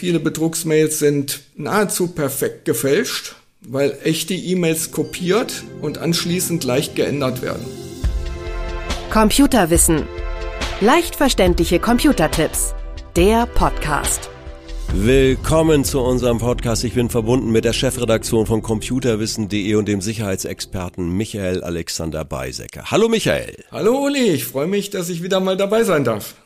viele Betrugsmails sind nahezu perfekt gefälscht, weil echte E-Mails kopiert und anschließend leicht geändert werden. Computerwissen. Leicht verständliche Computertipps. Der Podcast. Willkommen zu unserem Podcast. Ich bin verbunden mit der Chefredaktion von computerwissen.de und dem Sicherheitsexperten Michael Alexander Beisecker. Hallo Michael. Hallo Uli, ich freue mich, dass ich wieder mal dabei sein darf.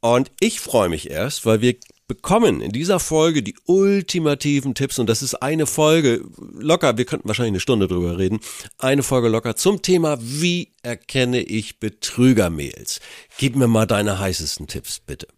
Und ich freue mich erst, weil wir bekommen in dieser Folge die ultimativen Tipps und das ist eine Folge locker, wir könnten wahrscheinlich eine Stunde drüber reden, eine Folge locker zum Thema, wie erkenne ich Betrügermails. Gib mir mal deine heißesten Tipps, bitte.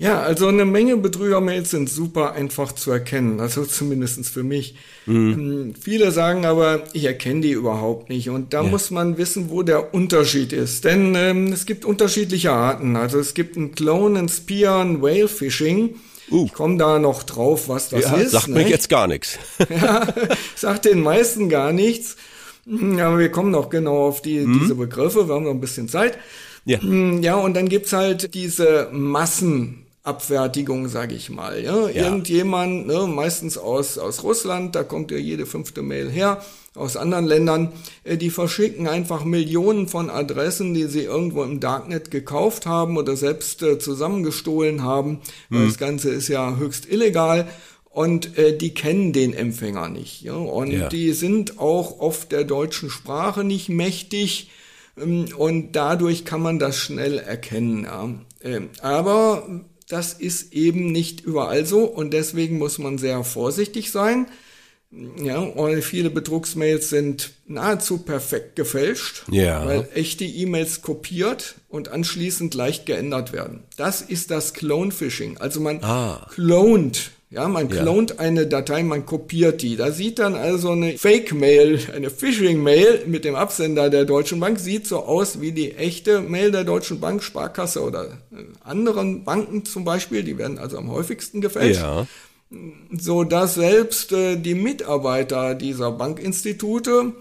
Ja, also eine Menge Betrügermails sind super einfach zu erkennen, also zumindestens für mich. Mhm. Viele sagen aber, ich erkenne die überhaupt nicht und da ja. muss man wissen, wo der Unterschied ist. Denn ähm, es gibt unterschiedliche Arten. Also es gibt ein Clone, ein Spear, ein Whale Phishing. Uh. Ich komme da noch drauf, was das ja, ist. Sagt mir jetzt gar nichts. ja, sagt den meisten gar nichts. Aber wir kommen noch genau auf die, mhm. diese Begriffe, wir haben noch ein bisschen Zeit. Ja, ja und dann gibt's halt diese Massen. Abfertigung, sage ich mal. Ja? ja. Irgendjemand, ne, meistens aus, aus Russland, da kommt ja jede fünfte Mail her, aus anderen Ländern, äh, die verschicken einfach Millionen von Adressen, die sie irgendwo im Darknet gekauft haben oder selbst äh, zusammengestohlen haben. Mhm. Das Ganze ist ja höchst illegal. Und äh, die kennen den Empfänger nicht. Ja? Und ja. die sind auch oft der deutschen Sprache nicht mächtig. Ähm, und dadurch kann man das schnell erkennen. Ja? Ähm, aber das ist eben nicht überall so und deswegen muss man sehr vorsichtig sein. Ja, viele Betrugsmails sind nahezu perfekt gefälscht, ja. weil echte E-Mails kopiert und anschließend leicht geändert werden. Das ist das Clone-Phishing. Also man ah. clont ja, man ja. eine Datei, man kopiert die. Da sieht dann also eine Fake-Mail, eine Phishing-Mail mit dem Absender der Deutschen Bank, sieht so aus wie die echte Mail der Deutschen Bank, Sparkasse oder äh, anderen Banken zum Beispiel. Die werden also am häufigsten gefälscht. Ja. So dass selbst äh, die Mitarbeiter dieser Bankinstitute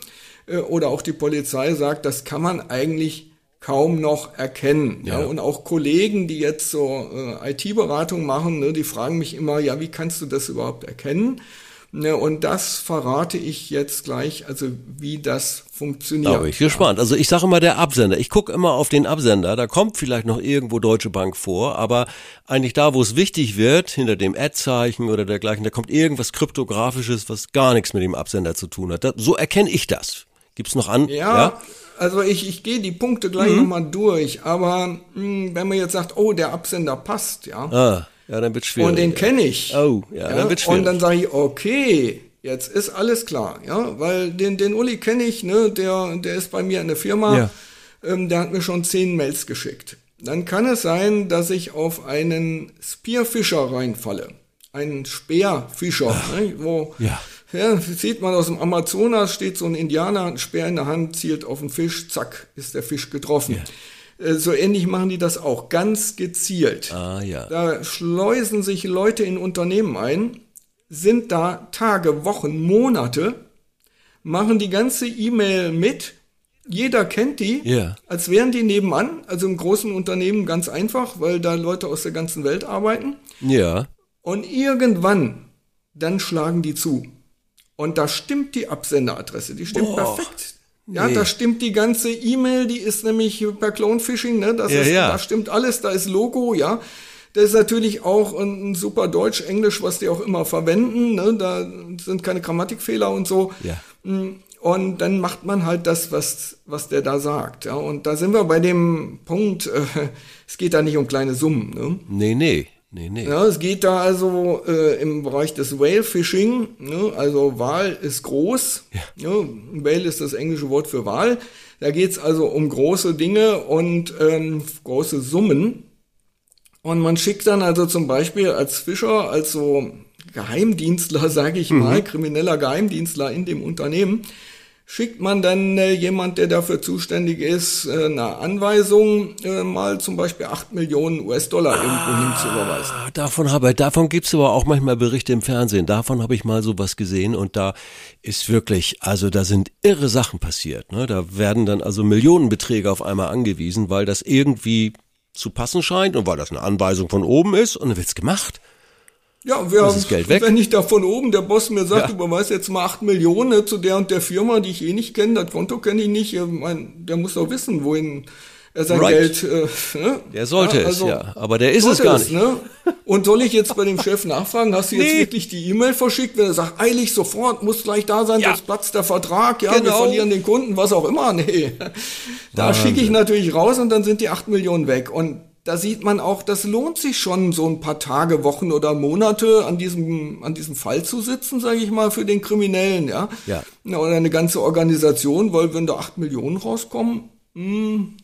äh, oder auch die Polizei sagt, das kann man eigentlich kaum noch erkennen. Ja. ja. Und auch Kollegen, die jetzt so äh, IT-Beratung machen, ne, die fragen mich immer, ja, wie kannst du das überhaupt erkennen? Ne, und das verrate ich jetzt gleich, also wie das funktioniert. Da bin ich gespannt. Also ich sage immer der Absender. Ich gucke immer auf den Absender. Da kommt vielleicht noch irgendwo Deutsche Bank vor, aber eigentlich da, wo es wichtig wird, hinter dem Ad-Zeichen oder dergleichen, da kommt irgendwas kryptografisches, was gar nichts mit dem Absender zu tun hat. Das, so erkenne ich das. Gibt's noch an? Ja, ja? Also ich, ich gehe die Punkte gleich mhm. nochmal durch, aber mh, hm, wenn man jetzt sagt, oh, der Absender passt, ja. Ah, ja, dann wird schwierig. Und den kenne ich. Oh, ja, ja, dann wird schwierig. Und dann sage ich, okay, jetzt ist alles klar, ja, weil den, den Uli kenne ich, ne, der, der ist bei mir in der Firma, ja. ähm, der hat mir schon zehn Mails geschickt. Dann kann es sein, dass ich auf einen Spearfischer reinfalle. Einen Speerfischer, ne, wo ja ja, sieht man aus dem Amazonas, steht so ein Indianer, ein Speer in der Hand, zielt auf den Fisch, zack, ist der Fisch getroffen. Ja. Äh, so ähnlich machen die das auch, ganz gezielt. Ah, ja. Da schleusen sich Leute in Unternehmen ein, sind da Tage, Wochen, Monate, machen die ganze E-Mail mit, jeder kennt die, yeah. als wären die nebenan, also im großen Unternehmen ganz einfach, weil da Leute aus der ganzen Welt arbeiten. Ja. Und irgendwann, dann schlagen die zu. Und da stimmt die Absenderadresse, die stimmt Boah. perfekt. Ja, nee. da stimmt die ganze E-Mail, die ist nämlich per Clone Phishing, ne? Das ja, ist, ja. da stimmt alles, da ist Logo, ja. Das ist natürlich auch ein super Deutsch, Englisch, was die auch immer verwenden, ne? Da sind keine Grammatikfehler und so. Ja. Mm, und dann macht man halt das, was, was der da sagt. Ja? Und da sind wir bei dem Punkt, äh, es geht da nicht um kleine Summen. Ne? Nee, nee. Nee, nee. Ja, es geht da also äh, im Bereich des Whale Fishing. Ne? Also Wal ist groß. Ja. Ne? Whale ist das englische Wort für Wal. Da geht's also um große Dinge und ähm, große Summen. Und man schickt dann also zum Beispiel als Fischer, als so Geheimdienstler, sage ich mal, mhm. krimineller Geheimdienstler in dem Unternehmen, schickt man dann äh, jemand, der dafür zuständig ist, äh, eine Anweisung, äh, mal zum Beispiel acht Millionen US-Dollar ah, irgendwo hin zu überweisen. Davon habe, davon gibt's aber auch manchmal Berichte im Fernsehen. Davon habe ich mal sowas gesehen und da ist wirklich, also da sind irre Sachen passiert. Ne? Da werden dann also Millionenbeträge auf einmal angewiesen, weil das irgendwie zu passen scheint und weil das eine Anweisung von oben ist und dann wird's gemacht. Ja, wir weg. wenn ich da von oben der Boss mir sagt, Ja. überweis jetzt mal acht Millionen ne, zu der und der Firma, die ich eh nicht kenne, das Konto kenne ich nicht, ich mein, der muss doch wissen, wohin er sein Right. Geld, äh, ne? Der sollte es, ja. Aber der ist es gar nicht. Ne? Und soll ich jetzt bei dem Chef nachfragen, hast du jetzt Nee. wirklich die E-Mail verschickt, wenn er sagt, eilig sofort, muss gleich da sein, Ja. sonst platzt der Vertrag, ja, wir Genau. verlieren den Kunden, was auch immer, nee. Da schicke ich natürlich raus und dann sind die acht Millionen weg und da sieht man auch, das lohnt sich schon, so ein paar Tage, Wochen oder Monate an diesem, an diesem Fall zu sitzen, sage ich mal, für den Kriminellen, ja. Ja. Oder eine ganze Organisation, weil wenn da acht Millionen rauskommen, hm,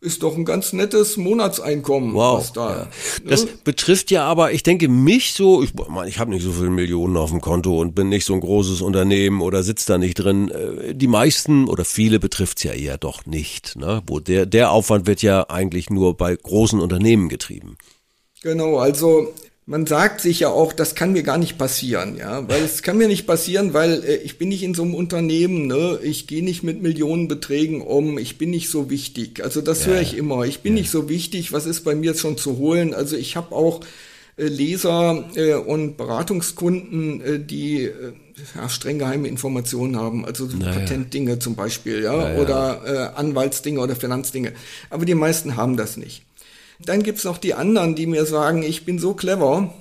ist doch ein ganz nettes Monatseinkommen, Wow. was da. ja. ne? Das betrifft ja aber, ich denke, mich so, ich meine, ich habe nicht so viele Millionen auf dem Konto und bin nicht so ein großes Unternehmen oder sitze da nicht drin. Äh, Die meisten oder viele betrifft's ja eher doch nicht. Ne? Wo der, der Aufwand wird ja eigentlich nur bei großen Unternehmen getrieben. Genau, also man sagt sich ja auch, das kann mir gar nicht passieren, ja, weil es kann mir nicht passieren, weil äh, ich bin nicht in so einem Unternehmen, ne, ich gehe nicht mit Millionenbeträgen um, ich bin nicht so wichtig. Also das höre ich immer. Ich bin nicht so wichtig, was ist bei mir jetzt schon zu holen? Also ich habe auch äh, Leser äh, und Beratungskunden, äh, die äh, ja, streng geheime Informationen haben, also so Patentdinge zum Beispiel, ja, oder äh, Anwaltsdinge oder Finanzdinge. Aber die meisten haben das nicht. Dann gibt's noch die anderen, die mir sagen, ich bin so clever,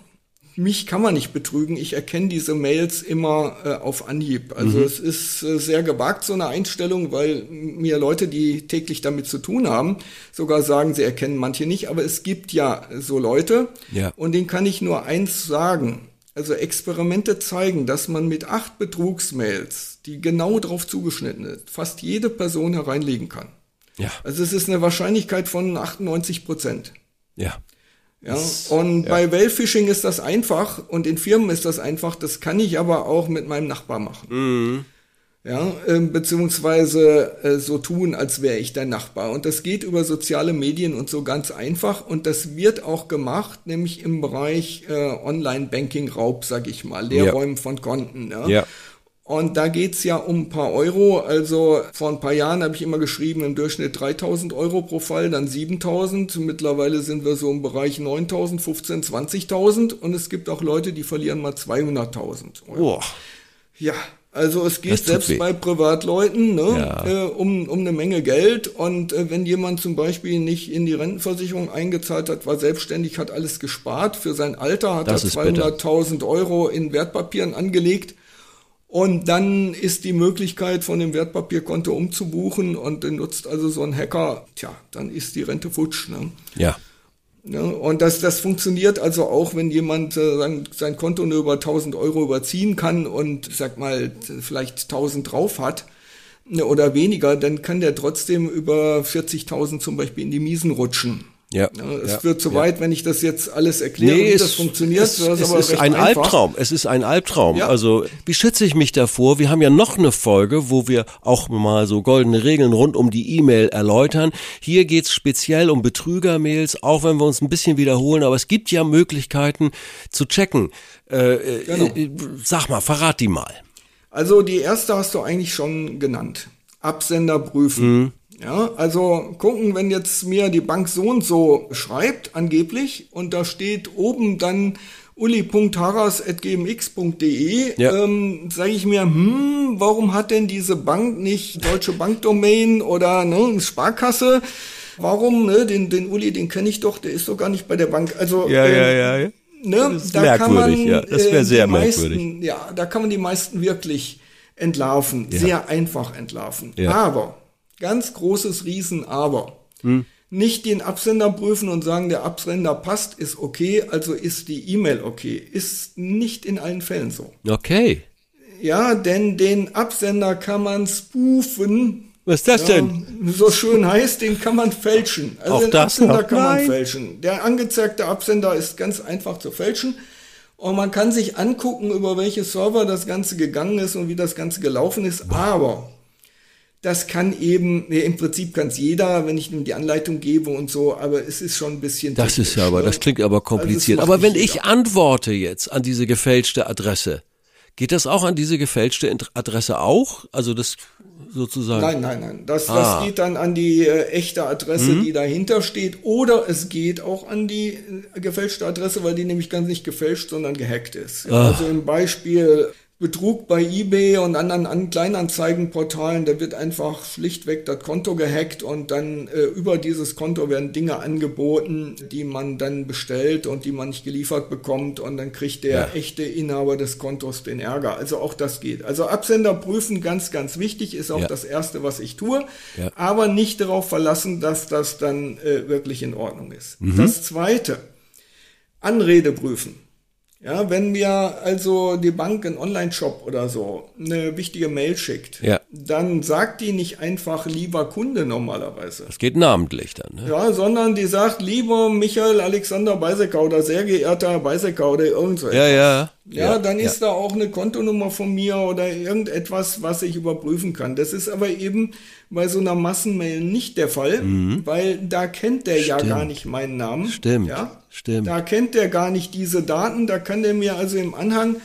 mich kann man nicht betrügen, ich erkenne diese Mails immer äh, auf Anhieb. Also es ist äh, sehr gewagt, so eine Einstellung, weil mir Leute, die täglich damit zu tun haben, sogar sagen, sie erkennen manche nicht, aber es gibt ja so Leute Ja. und denen kann ich nur eins sagen. Also Experimente zeigen, dass man mit acht Betrugsmails, die genau darauf zugeschnitten ist, fast jede Person hereinlegen kann. Ja, Also es ist eine Wahrscheinlichkeit von 98 Prozent. ja. Ja, und bei Wellfishing ist das einfach und in Firmen ist das einfach. Das kann ich aber auch mit meinem Nachbar machen. Ja, ähm, beziehungsweise äh, so tun, als wäre ich dein Nachbar. Und das geht über soziale Medien und so ganz einfach. Und das wird auch gemacht, nämlich im Bereich äh, Online-Banking-Raub, sag ich mal, Leerräumen von Konten. Ja. Ja. Und da geht's ja um ein paar Euro. Also vor ein paar Jahren habe ich immer geschrieben, im Durchschnitt 3000 Euro pro Fall, dann 7000. Mittlerweile sind wir so im Bereich 9000, 15, 20.000. Und es gibt auch Leute, die verlieren mal 200.000 Euro. Ja, also es geht selbst weh. bei Privatleuten ne, Ja. äh, um, um eine Menge Geld. Und äh, wenn jemand zum Beispiel nicht in die Rentenversicherung eingezahlt hat, war selbstständig, hat alles gespart für sein Alter, hat Das er ist bitter. 200.000 Euro in Wertpapieren angelegt. Und dann ist die Möglichkeit, von dem Wertpapierkonto umzubuchen und den nutzt also so ein Hacker, tja, dann ist die Rente futsch. Ne? Ja. Ja, und das, das funktioniert also auch, wenn jemand äh, sein, sein Konto nur über 1000 Euro überziehen kann und, sag mal, vielleicht 1000 drauf hat ne, oder weniger, dann kann der trotzdem über 40.000 zum Beispiel in die Miesen rutschen. Ja. Ja, es ja. wird zu weit, wenn ich das jetzt alles erkläre, Nee, wie es, das funktioniert. Es, das es aber ist ein einfach. Albtraum. Es ist ein Albtraum. Ja. Also, wie schütze ich mich davor? Wir haben ja noch eine Folge, wo wir auch mal so goldene Regeln rund um die E-Mail erläutern. Hier geht's speziell um Betrügermails, auch wenn wir uns ein bisschen wiederholen, aber es gibt ja Möglichkeiten zu checken. Äh, Genau. äh, sag mal, verrat die mal. Also die erste hast du eigentlich schon genannt. Absender prüfen. Ja, also gucken, wenn jetzt mir die Bank so und so schreibt, angeblich, und da steht oben dann uli.harras.gmx.de, Ja. ähm, sage ich mir, hm, warum hat denn diese Bank nicht Deutsche Bankdomain oder ne, Sparkasse? Warum, ne, den, den Uli, den kenne ich doch, der ist doch gar nicht bei der Bank. Also ähm, ja. Ne? Das ist merkwürdig, ja. Das wäre äh, sehr merkwürdig. Meisten, ja, da kann man die meisten wirklich entlarven, sehr einfach entlarven. Ja. Aber, ganz großes Riesen-Aber. Hm. Nicht den Absender prüfen und sagen, der Absender passt, ist okay, also ist die E-Mail okay. Ist nicht in allen Fällen so. Okay. Ja, denn den Absender kann man spoofen. Was ist das denn? Ja, so schön heißt, den kann man fälschen. Also Auch den das Absender kann man Nein. fälschen. Der angezeigte Absender ist ganz einfach zu fälschen. Und man kann sich angucken, über welche Server das Ganze gegangen ist und wie das Ganze gelaufen ist. Aber das kann eben, nee, im Prinzip kann es jeder, wenn ich ihm die Anleitung gebe und so, aber es ist schon ein bisschen. Das ist ja aber, ne? das klingt aber kompliziert. Also aber wenn ich antworte jetzt an diese gefälschte Adresse, Geht das auch an diese gefälschte Adresse auch? Also das sozusagen? Nein, nein, nein. Das, ah. das geht dann an die äh, echte Adresse, mhm. die dahinter steht. Oder es geht auch an die äh, gefälschte Adresse, weil die nämlich ganz nicht gefälscht, sondern gehackt ist. Ja, also im Beispiel Betrug bei eBay und anderen an Kleinanzeigenportalen, da wird einfach schlichtweg das Konto gehackt und dann äh, über dieses Konto werden Dinge angeboten, die man dann bestellt und die man nicht geliefert bekommt und dann kriegt der ja. echte Inhaber des Kontos den Ärger. Also auch das geht. Also Absender prüfen, ganz, ganz wichtig, ist auch ja. das Erste, was ich tue, ja. aber nicht darauf verlassen, dass das dann äh, wirklich in Ordnung ist. Mhm. Das Zweite, Anrede prüfen. Ja, wenn mir also die Bank einen Online-Shop oder so eine wichtige Mail schickt, ja. Dann sagt die nicht einfach lieber Kunde normalerweise. Das geht namentlich dann. Ne? Ja, sondern die sagt lieber Michael Alexander Beisecker oder sehr geehrter Beisecker oder irgend so etwas. Ja, ja. Ja, dann ist da auch eine Kontonummer von mir oder irgendetwas, was ich überprüfen kann. Das ist aber eben bei so einer Massenmail nicht der Fall, mhm. weil da kennt der Stimmt. ja gar nicht meinen Namen. Stimmt. Ja? Stimmt. Da kennt der gar nicht diese Daten. Da kann der mir also im Anhang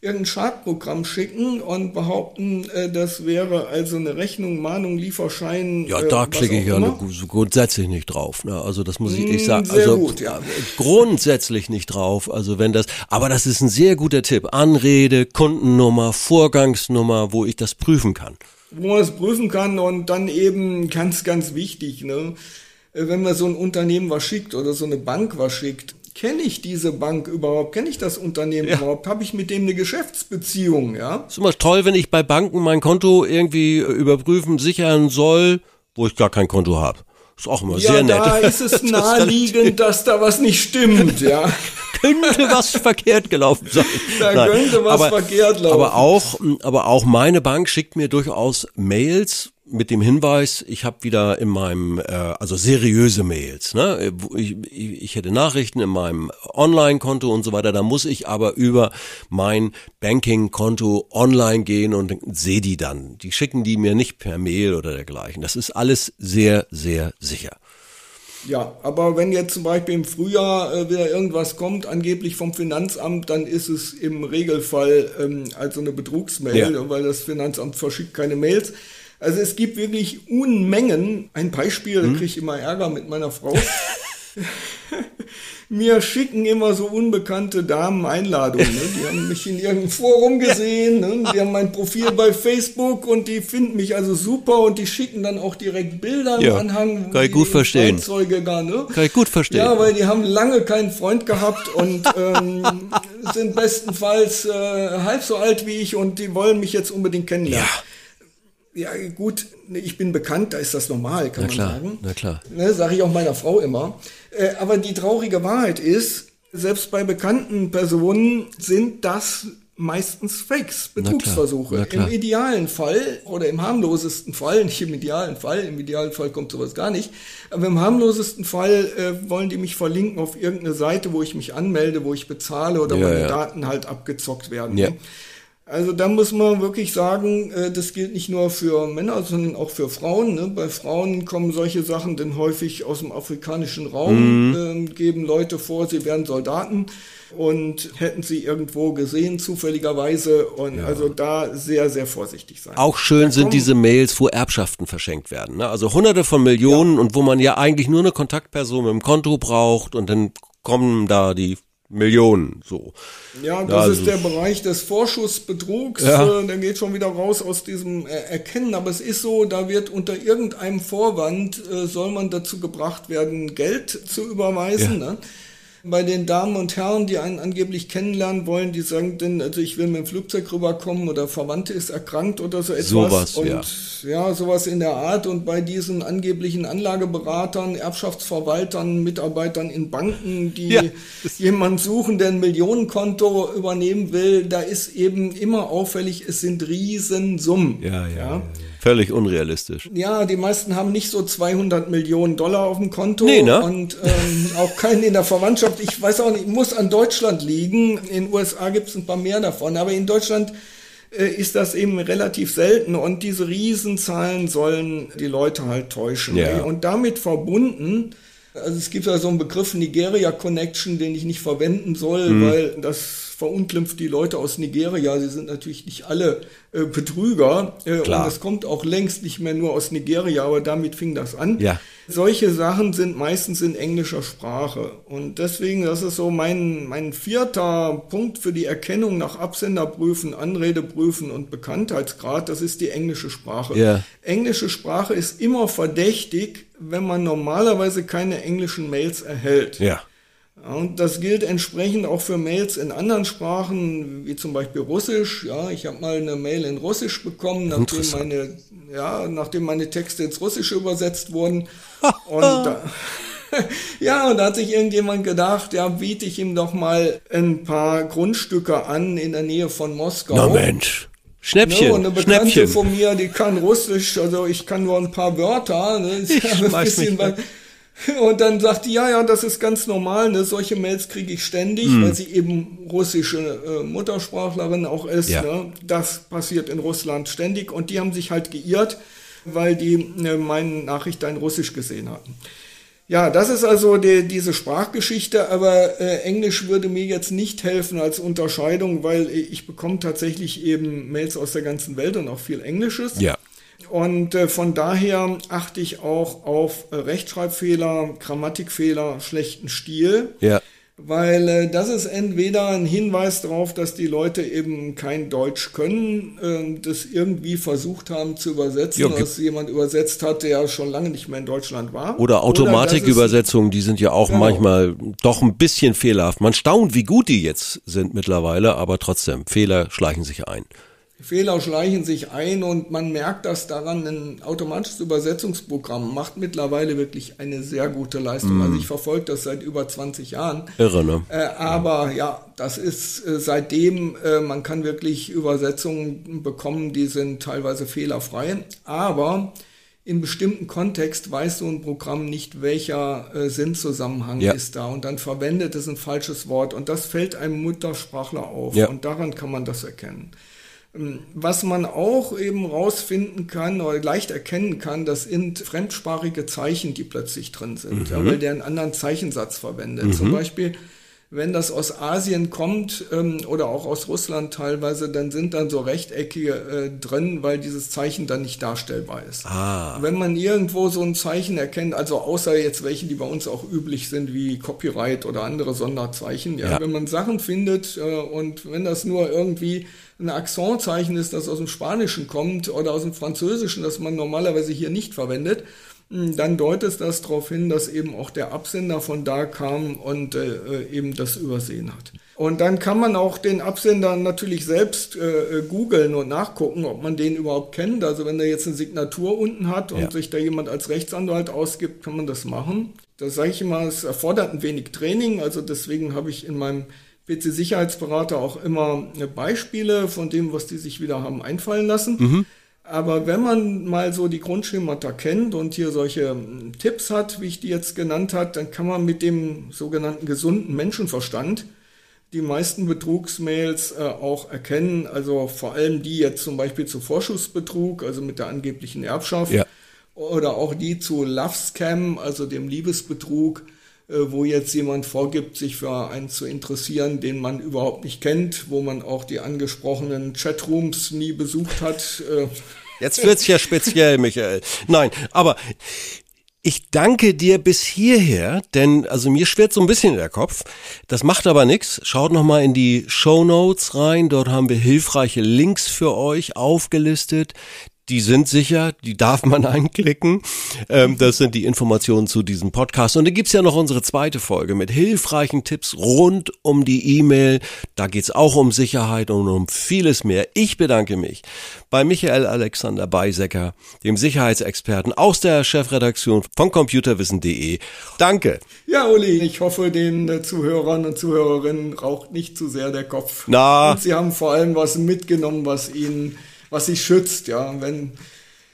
irgendein Schadprogramm schicken und behaupten, äh, das wäre also eine Rechnung, Mahnung, Lieferschein. Ja, da äh, klicke ich ja grundsätzlich nicht drauf. Ne? Also das muss ich, ich hm, sagen. Also gut, ja. grundsätzlich nicht drauf. Also wenn das, aber das ist ein sehr guter Tipp. Anrede, Kundennummer, Vorgangsnummer, wo ich das prüfen kann. Wo man es prüfen kann und dann eben ganz, ganz wichtig, ne? Äh, wenn man so ein Unternehmen was schickt oder so eine Bank was schickt, kenne ich diese Bank überhaupt? Kenne ich das Unternehmen ja. überhaupt? Habe ich mit dem eine Geschäftsbeziehung? Ja. Ist immer toll, wenn ich bei Banken mein Konto irgendwie überprüfen, sichern soll, wo ich gar kein Konto habe. Ist auch immer ja, sehr nett. Da ist es naheliegend, dass da was nicht stimmt, ja. könnte was verkehrt gelaufen sein. Da Nein, könnte was aber, verkehrt laufen. Aber auch, aber auch meine Bank schickt mir durchaus Mails, mit dem Hinweis, ich habe wieder in meinem, äh, also seriöse Mails, ne? Ich, ich hätte Nachrichten in meinem Online-Konto und so weiter, da muss ich aber über mein Banking-Konto online gehen und sehe die dann. Die schicken die mir nicht per Mail oder dergleichen. Das ist alles sehr, sehr sicher. Ja, aber wenn jetzt zum Beispiel im Frühjahr äh, wieder irgendwas kommt, angeblich vom Finanzamt, dann ist es im Regelfall ähm, also eine Betrugsmail, ja. weil das Finanzamt verschickt keine Mails. Also es gibt wirklich Unmengen. Ein Beispiel, hm? da kriege ich immer Ärger mit meiner Frau. Mir schicken immer so unbekannte Damen Einladungen. Ne? Die haben mich in irgendeinem Forum gesehen, ne? die haben mein Profil bei Facebook und die finden mich also super und die schicken dann auch direkt Bilder im ja, Anhang. Kann ich gut verstehen. Gar, ne? Kann ich gut verstehen. Ja, weil die haben lange keinen Freund gehabt und ähm, sind bestenfalls äh, halb so alt wie ich und die wollen mich jetzt unbedingt kennenlernen. Ja. Ja, gut, ich bin bekannt, da ist das normal, kann na man klar, sagen. Na klar. Ne, Sage ich auch meiner Frau immer. Äh, aber die traurige Wahrheit ist, selbst bei bekannten Personen sind das meistens Fakes, Betrugsversuche. Na klar, na klar. Im idealen Fall oder im harmlosesten Fall, nicht im idealen Fall, im idealen Fall kommt sowas gar nicht, aber im harmlosesten Fall äh, wollen die mich verlinken auf irgendeine Seite, wo ich mich anmelde, wo ich bezahle oder ja, meine ja. Daten halt abgezockt werden. Ja. Also da muss man wirklich sagen, äh, das gilt nicht nur für Männer, sondern auch für Frauen. Ne? Bei Frauen kommen solche Sachen denn häufig aus dem afrikanischen Raum, mhm. äh, geben Leute vor, sie wären Soldaten und hätten sie irgendwo gesehen, zufälligerweise. Und ja. also da sehr, sehr vorsichtig sein. Auch schön sind diese Mails, wo Erbschaften verschenkt werden. Ne? Also hunderte von Millionen ja. und wo man ja eigentlich nur eine Kontaktperson mit dem Konto braucht und dann kommen da die Millionen, so. Ja, das also, ist der Bereich des Vorschussbetrugs. Ja. Äh, der geht schon wieder raus aus diesem Erkennen. Aber es ist so, da wird unter irgendeinem Vorwand, äh, soll man dazu gebracht werden, Geld zu überweisen. Ja. Ne? Bei den Damen und Herren, die einen angeblich kennenlernen wollen, die sagen dann, also ich will mit dem Flugzeug rüberkommen oder Verwandte ist erkrankt oder so etwas. Sowas, und ja. ja, sowas in der Art. Und bei diesen angeblichen Anlageberatern, Erbschaftsverwaltern, Mitarbeitern in Banken, die ja. jemanden suchen, der ein Millionenkonto übernehmen will, da ist eben immer auffällig, es sind Riesensummen. ja. ja. ja. Völlig unrealistisch. Ja, die meisten haben nicht so 200 Millionen Dollar auf dem Konto nee, ne? und ähm, auch keinen in der Verwandtschaft. Ich weiß auch nicht, muss an Deutschland liegen. In den USA gibt es ein paar mehr davon, aber in Deutschland äh, ist das eben relativ selten und diese Riesenzahlen sollen die Leute halt täuschen. Ja. Und damit verbunden also es gibt ja so einen Begriff Nigeria Connection, den ich nicht verwenden soll, mhm. weil das verunglimpft die Leute aus Nigeria. Sie sind natürlich nicht alle äh, Betrüger. Äh. Und es kommt auch längst nicht mehr nur aus Nigeria, aber damit fing das an. Ja. Solche Sachen sind meistens in englischer Sprache. Und deswegen, das ist so mein, mein vierter Punkt für die Erkennung nach Absenderprüfen, Anredeprüfen und Bekanntheitsgrad. Das ist die englische Sprache. Ja. Englische Sprache ist immer verdächtig, wenn man normalerweise keine englischen Mails erhält. Ja. Und das gilt entsprechend auch für Mails in anderen Sprachen, wie zum Beispiel Russisch. Ja, ich habe mal eine Mail in Russisch bekommen, nachdem meine, ja, nachdem meine Texte ins Russische übersetzt wurden. und da, ja, und da hat sich irgendjemand gedacht, ja, biete ich ihm doch mal ein paar Grundstücke an in der Nähe von Moskau. Na Mensch. Ne, Schnäppchen. und eine Bekannte Schnäppchen. von mir, die kann Russisch, also ich kann nur ein paar Wörter. Ne, Ich ja mich bisschen weg. weit- und dann sagt die, ja, ja, das ist ganz normal, ne? solche Mails kriege ich ständig, Hm. weil sie eben russische äh, Muttersprachlerin auch ist. Ja. Ne? Das passiert in Russland ständig und die haben sich halt geirrt, weil die äh, meine Nachricht in Russisch gesehen hatten. Ja, das ist also die, diese Sprachgeschichte, aber äh, Englisch würde mir jetzt nicht helfen als Unterscheidung, weil ich bekomme tatsächlich eben Mails aus der ganzen Welt und auch viel Englisches. Ja. Und äh, von daher achte ich auch auf äh, Rechtschreibfehler, Grammatikfehler, schlechten Stil, Ja. Weil äh, das ist entweder ein Hinweis darauf, dass die Leute eben kein Deutsch können, äh, das irgendwie versucht haben zu übersetzen, Ja, was jemand übersetzt hat, der schon lange nicht mehr in Deutschland war. Oder Automatikübersetzungen, die sind ja auch Genau. manchmal doch ein bisschen fehlerhaft. Man staunt, wie gut die jetzt sind mittlerweile, aber trotzdem, Fehler schleichen sich ein. Fehler schleichen sich ein und man merkt das daran, ein automatisches Übersetzungsprogramm macht mittlerweile wirklich eine sehr gute Leistung. Also ich verfolge das seit über 20 Jahren. Irre, ne? Äh, aber ja, das ist äh, seitdem, äh, man kann wirklich Übersetzungen bekommen, die sind teilweise fehlerfrei. Aber in bestimmten Kontext weiß so ein Programm nicht, welcher äh, Sinnzusammenhang Ja. ist da. Und dann verwendet es ein falsches Wort. Und das fällt einem Muttersprachler auf. Ja. Und daran kann man das erkennen. Ähm, Was man auch eben rausfinden kann oder leicht erkennen kann, das sind fremdsprachige Zeichen, die plötzlich drin sind, ja, weil der einen anderen Zeichensatz verwendet. Zum Beispiel, wenn das aus Asien kommt ähm, oder auch aus Russland teilweise, dann sind dann so Rechteckige äh, drin, weil dieses Zeichen dann nicht darstellbar ist. Ah. Wenn man irgendwo so ein Zeichen erkennt, also außer jetzt welche, die bei uns auch üblich sind, wie Copyright oder andere Sonderzeichen, ja, Ja. wenn man Sachen findet äh, und wenn das nur irgendwie ein Akzentzeichen ist, das aus dem Spanischen kommt oder aus dem Französischen, das man normalerweise hier nicht verwendet, dann deutet das darauf hin, dass eben auch der Absender von da kam und äh, äh, eben das übersehen hat. Und dann kann man auch den Absender natürlich selbst äh, äh, googeln und nachgucken, ob man den überhaupt kennt. Also wenn er jetzt eine Signatur unten hat und Ja. sich da jemand als Rechtsanwalt ausgibt, kann man das machen. Das sage ich immer, es erfordert ein wenig Training. Also deswegen habe ich in meinem PC-Sicherheitsberater auch immer äh, Beispiele von dem, was die sich wieder haben einfallen lassen. Aber wenn man mal so die Grundschemata kennt und hier solche ähm, Tipps hat, wie ich die jetzt genannt hat, dann kann man mit dem sogenannten gesunden Menschenverstand die meisten Betrugsmails äh, auch erkennen. Also vor allem die jetzt zum Beispiel zu Vorschussbetrug, also mit der angeblichen Erbschaft. Ja. Oder auch die zu Love Scam, also dem Liebesbetrug, wo jetzt jemand vorgibt, sich für einen zu interessieren, den man überhaupt nicht kennt, wo man auch die angesprochenen Chatrooms nie besucht hat. Äh, Jetzt wird's ja speziell, Michael. Nein, aber ich danke dir bis hierher, denn also mir schwirrt so ein bisschen der Kopf. Das macht aber nichts. Schaut noch mal in die Show Notes rein. Dort haben wir hilfreiche Links für euch aufgelistet. Die sind sicher, die darf man einklicken. Ähm, das sind die Informationen zu diesem Podcast. Und dann gibt's ja noch unsere zweite Folge mit hilfreichen Tipps rund um die E-Mail. Da geht's auch um Sicherheit und um vieles mehr. Ich bedanke mich bei Michael Alexander Beisecker, dem Sicherheitsexperten aus der Chefredaktion von computerwissen.de. Danke. ja, Uli, ich hoffe, den äh, Zuhörern und Zuhörerinnen raucht nicht zu sehr der Kopf. Na. Und sie haben vor allem was mitgenommen, was ihnen, was sie schützt. Ja, wenn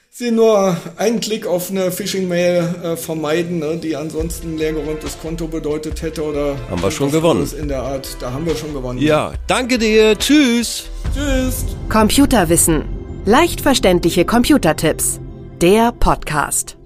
sie nur einen Klick auf eine Phishing-Mail äh, vermeiden, ne, die ansonsten ein leergeräumtes Konto bedeutet hätte oder Haben wir schon gewonnen. in der Art, da haben wir schon gewonnen. Ja, danke dir. Tschüss. Tschüss. Computerwissen. Leicht verständliche Computertipps. Der Podcast.